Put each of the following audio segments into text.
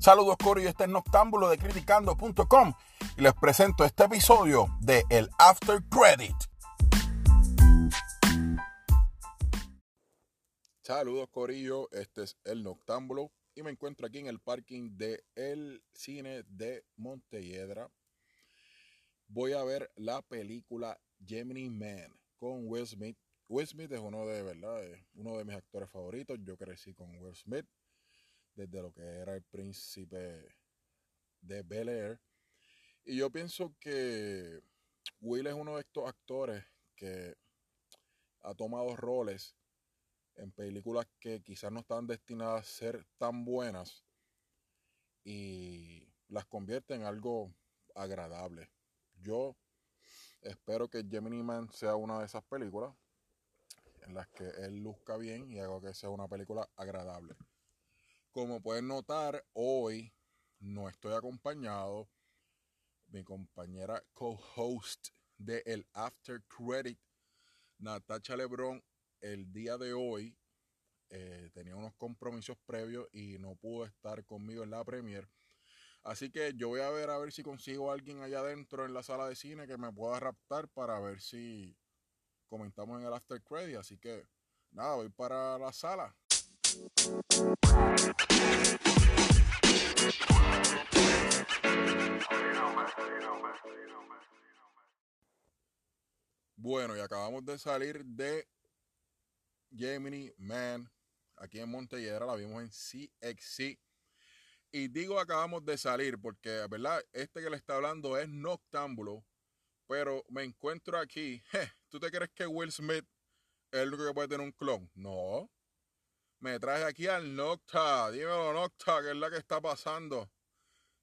Saludos Cory, este es Noctámbulo de criticando.com y les presento este episodio de El After Credit. Saludos Corillo, este es El Noctámbulo y me encuentro aquí en el parking de El Cine de Montelledra. Voy a ver la película Gemini Man con Will Smith. Will Smith es uno de, ¿verdad? uno de mis actores favoritos. Yo crecí con Will Smith desde lo que era el príncipe de Bel Air. Y yo pienso que Will es uno de estos actores que ha tomado roles en películas que quizás no están destinadas a ser tan buenas y las convierte en algo agradable. Yo espero que Gemini Man sea una de esas películas en las que él luzca bien y haga que sea una película agradable. Como pueden notar, hoy no estoy acompañado. Mi compañera co-host de el After Credit, Natacha Lebron, el día de hoy eh, tenía unos compromisos previos y no pudo estar conmigo en la premier. Así que yo voy a ver a ver si consigo a alguien allá adentro en la sala de cine que me pueda raptar para ver si comentamos en el After Credit. Así que nada, voy para la sala. Bueno, y acabamos de salir de Gemini Man aquí en Montelledra, la vimos en CXC. Y digo acabamos de salir porque, ¿verdad? Este que le está hablando es Noctámbulo, pero me encuentro aquí. ¿Tú te crees que Will Smith es el único que puede tener un clon? No. Me traje aquí al Nocta. Dímelo, Nocta, que es la que está pasando.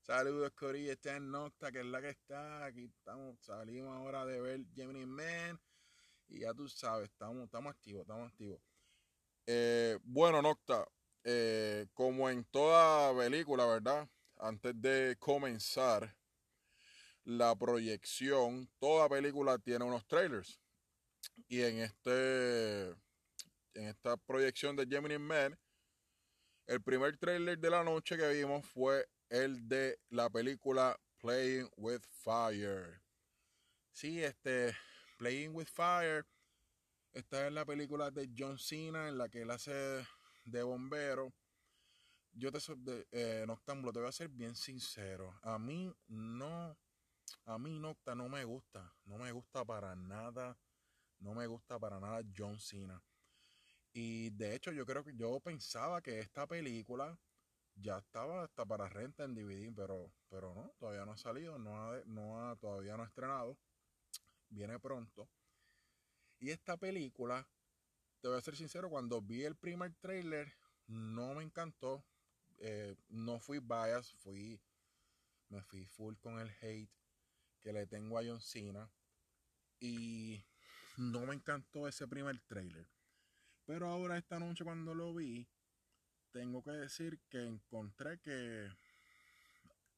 Saludos, Corilla. Este es Nocta, que es la que está. Aquí estamos. Salimos ahora de ver Gemini Man. Y ya tú sabes, estamos, estamos activos, estamos activos. Eh, bueno, Nocta, eh, como en toda película, ¿verdad? Antes de comenzar la proyección, toda película tiene unos trailers. Y en este en esta proyección de Gemini Man, el primer trailer de la noche que vimos fue el de la película Playing with Fire. Sí, este Playing with Fire. Esta es la película de John Cena en la que él hace de bombero. Yo te eh, te voy a ser bien sincero. A mí no, a mí Nocta no me gusta. No me gusta para nada. No me gusta para nada John Cena. Y de hecho yo creo que yo pensaba que esta película ya estaba hasta para renta en DVD, pero, pero no, todavía no ha salido, no ha, no ha, todavía no ha estrenado. Viene pronto. Y esta película, te voy a ser sincero, cuando vi el primer trailer, no me encantó. Eh, no fui bias, fui, me fui full con el hate que le tengo a John Cena. Y no me encantó ese primer trailer. Pero ahora esta noche cuando lo vi, tengo que decir que encontré que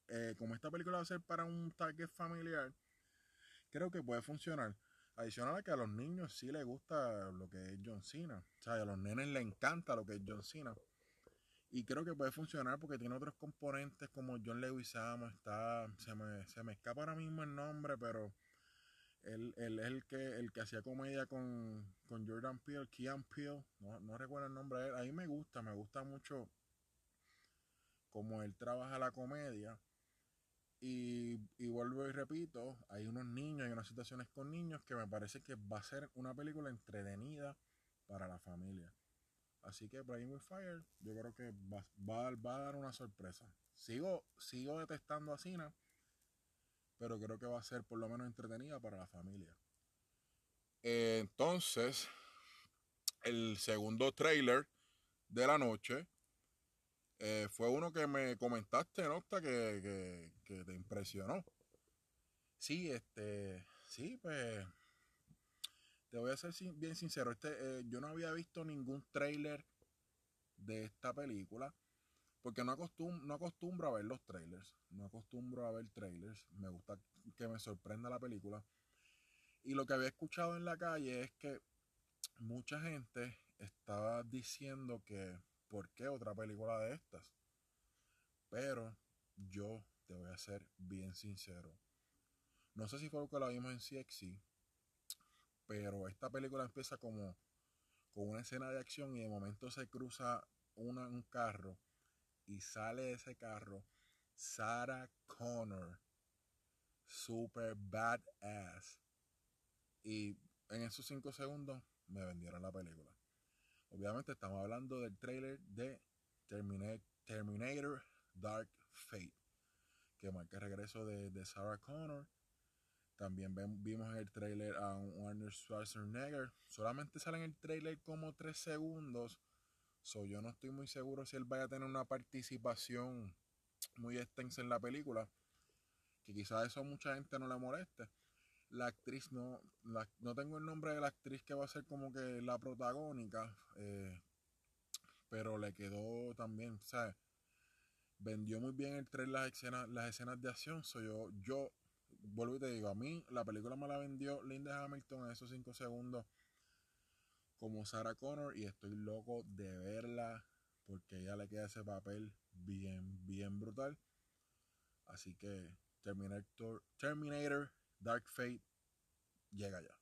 eh, como esta película va a ser para un target familiar, creo que puede funcionar. Adicional a que a los niños sí les gusta lo que es John Cena. O sea, a los nenes les encanta lo que es John Cena. Y creo que puede funcionar porque tiene otros componentes como John Leguizamo. Está, se me, se me escapa ahora mismo el nombre, pero él, es el que, el que hacía comedia con, Jordan Peele, Kean Peele. No, recuerdo el nombre de él. A mí me gusta, me gusta mucho como él trabaja la comedia. Y, y, vuelvo y repito, hay unos niños, hay unas situaciones con niños que me parece que va a ser una película entretenida para la familia. Así que Playing with Fire, yo creo que va, va, va a dar una sorpresa. Sigo, sigo detestando a Cena, pero creo que va a ser por lo menos entretenida para la familia. entonces, el segundo trailer de la noche eh, fue uno que me comentaste, Nocta, que, que, te impresionó. Sí, este, sí, pues, te voy a ser bien sincero, este, eh, yo no había visto ningún trailer de esta película, porque no, acostum no acostumbro a ver los trailers, no acostumbro a ver trailers, me gusta que me sorprenda la película. Y lo que había escuchado en la calle es que mucha gente estaba diciendo que ¿por qué otra película de estas? Pero yo te voy a ser bien sincero. No sé si fue lo que la vimos en CXC, pero esta película empieza como con una escena de acción y de momento se cruza un carro y sale de ese carro Sarah Connor, super badass. Y en esos cinco segundos me vendieron la película. Obviamente estamos hablando del trailer de Terminator Dark Fate, que marca el regreso de, Sarah Connor. También vimos en el trailer a Warner Schwarzenegger. Solamente sale en el trailer como tres segundos. So, yo no estoy muy seguro si él vaya a tener una participación muy extensa en la película. Que quizás eso a mucha gente no le moleste. La actriz no, no tengo el nombre de la actriz que va a ser como que la protagónica. Eh, pero le quedó también, ¿sabes? vendió muy bien el tren las escenas, las escenas de acción. So yo, yo vuelvo y te digo, a mí la película me la vendió Linda Hamilton en esos 5 segundos como Sarah Connor y estoy loco de verla porque ella le queda ese papel bien, bien brutal. Así que Terminator, Terminator Dark Fate llega ya.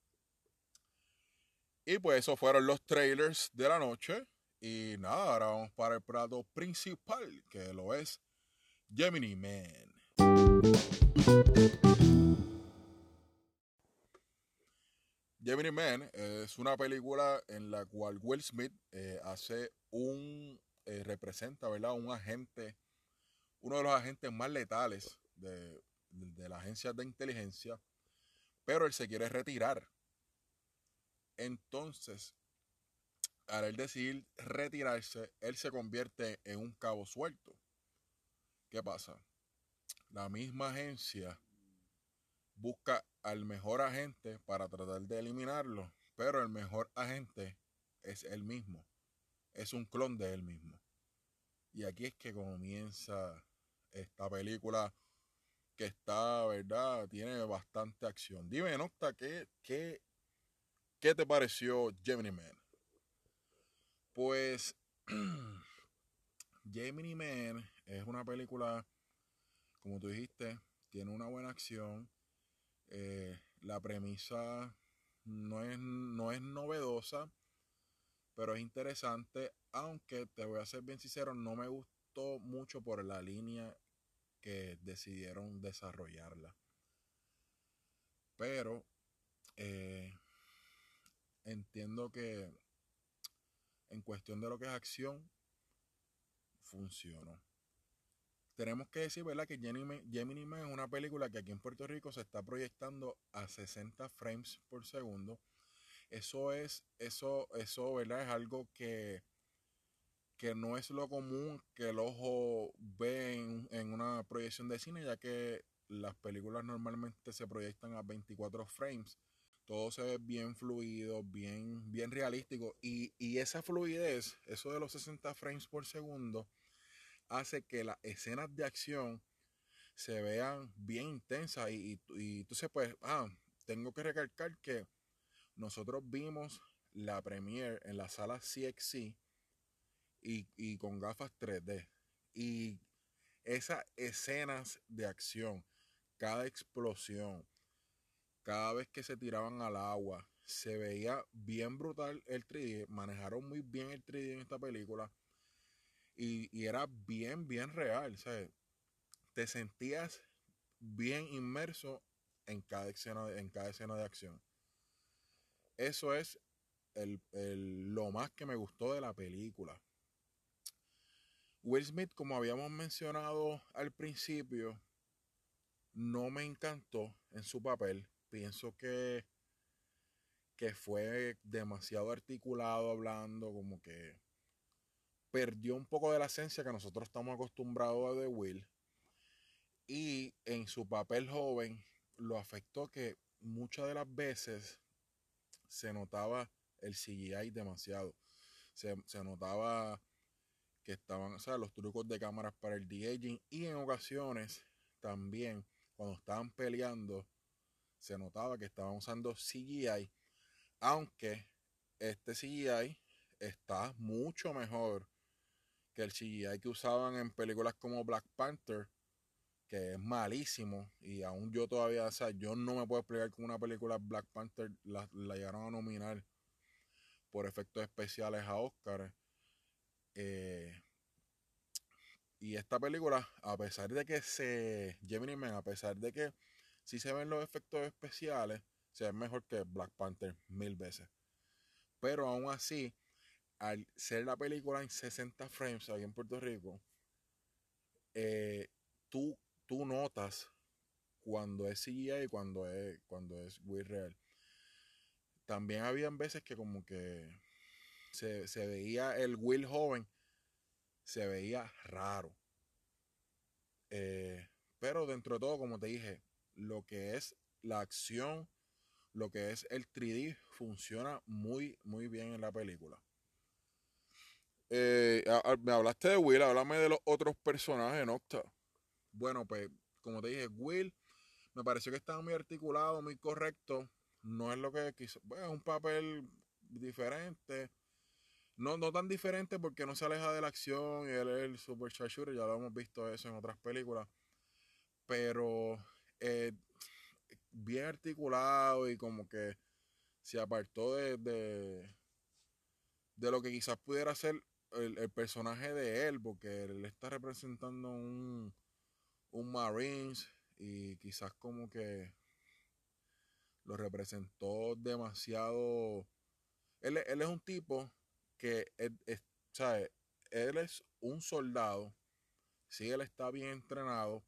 Y pues esos fueron los trailers de la noche. Y nada, ahora vamos para el plato principal, que lo es Gemini Man. Gemini Man es una película en la cual Will Smith eh, hace un, eh, representa, ¿verdad? Un agente, uno de los agentes más letales de, de la agencia de inteligencia, pero él se quiere retirar. Entonces, al él decidir retirarse, él se convierte en un cabo suelto. ¿Qué pasa? La misma agencia busca al mejor agente para tratar de eliminarlo, pero el mejor agente es él mismo. Es un clon de él mismo. Y aquí es que comienza esta película que está, ¿verdad? Tiene bastante acción. Dime, Nocta, ¿qué, qué, qué te pareció Gemini Man? Pues Gemini Man es una película, como tú dijiste, tiene una buena acción. Eh, la premisa no es, no es novedosa, pero es interesante. Aunque te voy a ser bien sincero, no me gustó mucho por la línea que decidieron desarrollarla. Pero eh, entiendo que en cuestión de lo que es acción, funcionó. Tenemos que decir, ¿verdad? Que Gemini Man es una película que aquí en Puerto Rico se está proyectando a 60 frames por segundo. Eso es, eso, eso, ¿verdad? Es algo que, que no es lo común que el ojo ve en, en una proyección de cine, ya que las películas normalmente se proyectan a 24 frames todo se ve bien fluido, bien, bien realístico. Y, esa fluidez, eso de los 60 frames por segundo, hace que las escenas de acción se vean bien intensas. Y, y, entonces, pues, ah, tengo que recalcar que nosotros vimos la premiere en la sala CXC y, y con gafas 3D. Y esas escenas de acción, cada explosión, cada vez que se tiraban al agua, se veía bien brutal el 3D. Manejaron muy bien el 3D en esta película. Y, era bien, bien real. Te sentías bien inmerso en cada escena, en cada escena de acción. Eso es lo más que me gustó de la película. Will Smith, como habíamos mencionado al principio, no me encantó en su papel pienso que, que fue demasiado articulado hablando, como que perdió un poco de la esencia que nosotros estamos acostumbrados a de Will. Y en su papel joven lo afectó que muchas de las veces se notaba el CGI demasiado. Se, se notaba que estaban, o sea, los trucos de cámaras para el de-aging y en ocasiones también cuando estaban peleando se notaba que estaban usando CGI, aunque este CGI está mucho mejor que el CGI que usaban en películas como Black Panther, que es malísimo, y aún yo todavía, o sea, yo no me puedo explicar cómo una película Black Panther la, llegaron a nominar por efectos especiales a Oscar. Eh, y esta película, a pesar de que se. Gemini Man, a pesar de que si se ven los efectos especiales, se ve mejor que Black Panther mil veces. Pero aún así, al ser la película en 60 frames aquí en Puerto Rico, eh, tú, tú notas cuando es CGI y cuando es, cuando es real. También habían veces que como que se, se veía el Will joven, se veía raro. Eh, pero dentro de todo, como te dije, lo que es la acción, lo que es el 3D, funciona muy, muy bien en la película. Eh, me hablaste de Will, háblame de los otros personajes en Octa. Bueno, pues, como te dije, Will me pareció que estaba muy articulado, muy correcto. No es lo que quiso. Bueno, es un papel diferente. No, no tan diferente porque no se aleja de la acción y él es el super shooter, ya lo hemos visto eso en otras películas. Pero eh, bien articulado y como que se apartó de, de, de lo que quizás pudiera ser el, personaje de él, porque él está representando un, un Marines y quizás como que lo representó demasiado. Él, él es un tipo que él, es, él es un soldado, sí, él está bien entrenado,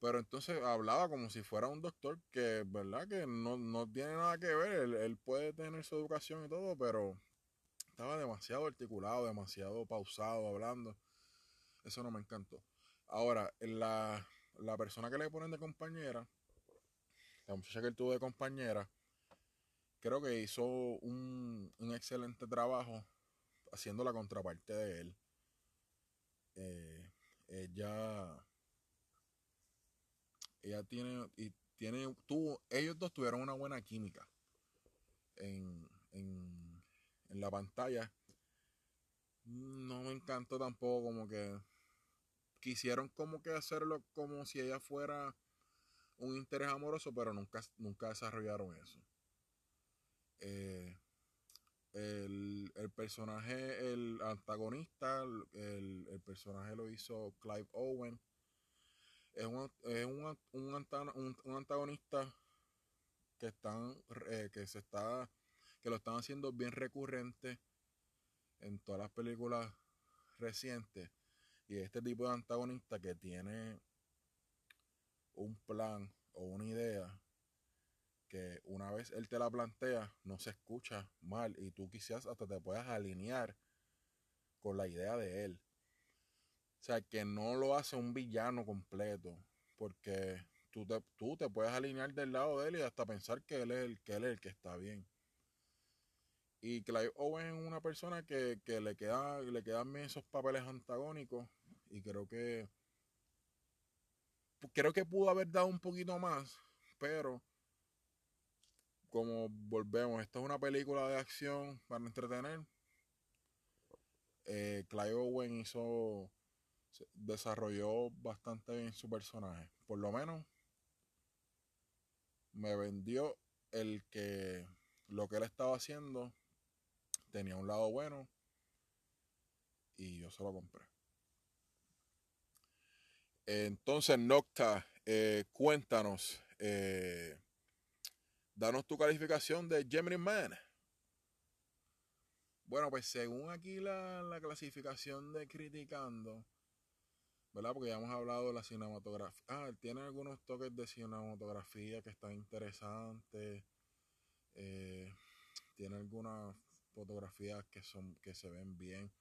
pero entonces hablaba como si fuera un doctor que, ¿verdad? Que no, no tiene nada que ver, él, él, puede tener su educación y todo, pero estaba demasiado articulado, demasiado pausado hablando. Eso no me encantó. Ahora, la, la persona que le ponen de compañera, la muchacha que él tuvo de compañera, creo que hizo un, excelente trabajo haciendo la contraparte de él. Eh, ella, ella tiene, y tiene, tuvo, ellos dos tuvieron una buena química en, en en la pantalla. No me encantó tampoco como que quisieron como que hacerlo como si ella fuera un interés amoroso, pero nunca, nunca desarrollaron eso. Eh, el, personaje, el antagonista, el, personaje lo hizo Clive Owen. Es un, es un, un, antagonista que están eh, que se está que lo están haciendo bien recurrente en todas las películas recientes. Y este tipo de antagonista que tiene un plan o una idea que una vez él te la plantea, no se escucha mal y tú quizás hasta te puedas alinear con la idea de él. O sea, que no lo hace un villano completo, porque tú te, tú te puedes alinear del lado de él y hasta pensar que él es el que, él es el que está bien. Y Clive Owen es una persona que, le, queda, le quedan bien esos papeles antagónicos. Y creo que. Creo que pudo haber dado un poquito más. Pero. Como volvemos, esta es una película de acción para entretener. Eh, Clive Owen hizo. Desarrolló bastante bien su personaje. Por lo menos. Me vendió el que. Lo que él estaba haciendo tenía un lado bueno y yo se lo compré. Entonces, Nocta, eh, cuéntanos, eh, danos tu calificación de Gemini Man. Bueno, pues según aquí la, la, clasificación de Criticando, ¿verdad? Porque ya hemos hablado de la cinematografía. Ah, tiene algunos toques de cinematografía que están interesantes. Eh, tiene algunas fotografías que son que se ven bien.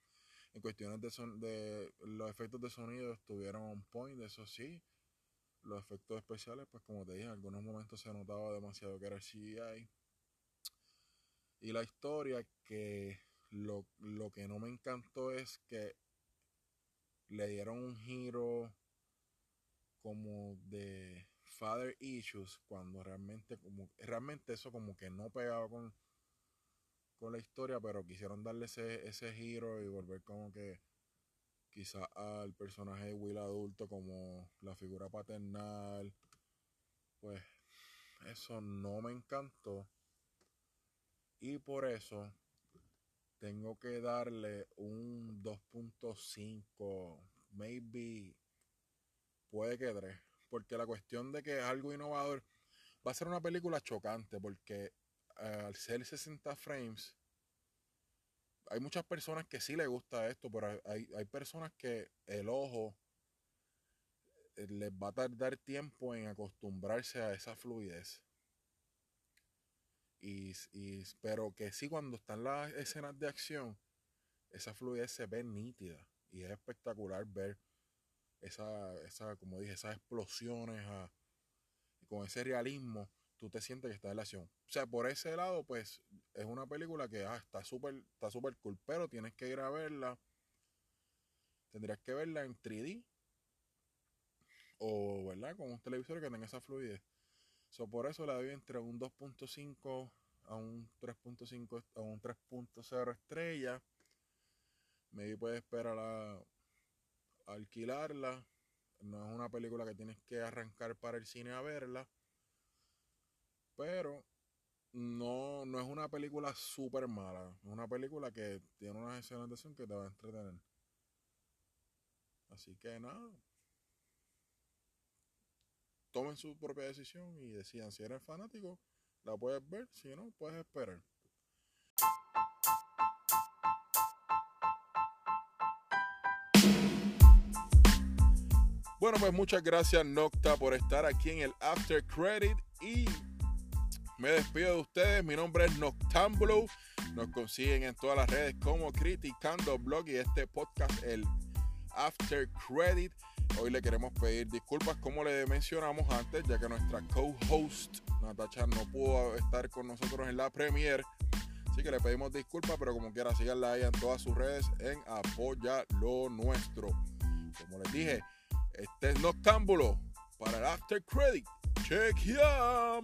En cuestiones de, son, de los efectos de sonido estuvieron on point, eso sí. Los efectos especiales, pues como te dije, en algunos momentos se notaba demasiado que era CGI. Y la historia, que lo, lo que no me encantó es que le dieron un giro como de father issues cuando realmente como realmente eso como que no pegaba con con la historia, pero quisieron darle ese, ese giro y volver como que quizás al personaje de Will adulto como la figura paternal, pues eso no me encantó. Y por eso tengo que darle un 2.5, maybe puede que 3. Porque la cuestión de que es algo innovador va a ser una película chocante porque al ser 60 frames hay muchas personas que sí les gusta esto, pero hay, hay personas que el ojo eh, les va a tardar tiempo en acostumbrarse a esa fluidez. Y, y, pero que sí, cuando están las escenas de acción, esa fluidez se ve nítida. Y es espectacular ver esa, esa como dije, esas explosiones con ese realismo tú te sientes que está en la acción. O sea, por ese lado, pues es una película que ah, está súper está super cool, pero tienes que ir a verla. Tendrías que verla en 3D o, ¿verdad? Con un televisor que tenga esa fluidez. So, por eso la doy entre un 2.5 a un 3.5 a un 3.0 estrella. Me puedes esperar a, a alquilarla. No es una película que tienes que arrancar para el cine a verla. Pero no, no es una película súper mala. Es una película que tiene una escenas de acción que te va a entretener. Así que nada. Tomen su propia decisión y decidan si eres fanático, la puedes ver, si no, puedes esperar. Bueno, pues muchas gracias Nocta por estar aquí en el After Credit y me despido de ustedes. Mi nombre es Noctambulo. Nos consiguen en todas las redes como Criticando Blog y este podcast, el After Credit. Hoy le queremos pedir disculpas, como le mencionamos antes, ya que nuestra co-host Natacha no pudo estar con nosotros en la premiere. Así que le pedimos disculpas, pero como quiera, síganla ahí en todas sus redes en Apoya lo Nuestro. Como les dije, este es Noctámbulo para el After Credit. Chequeamos.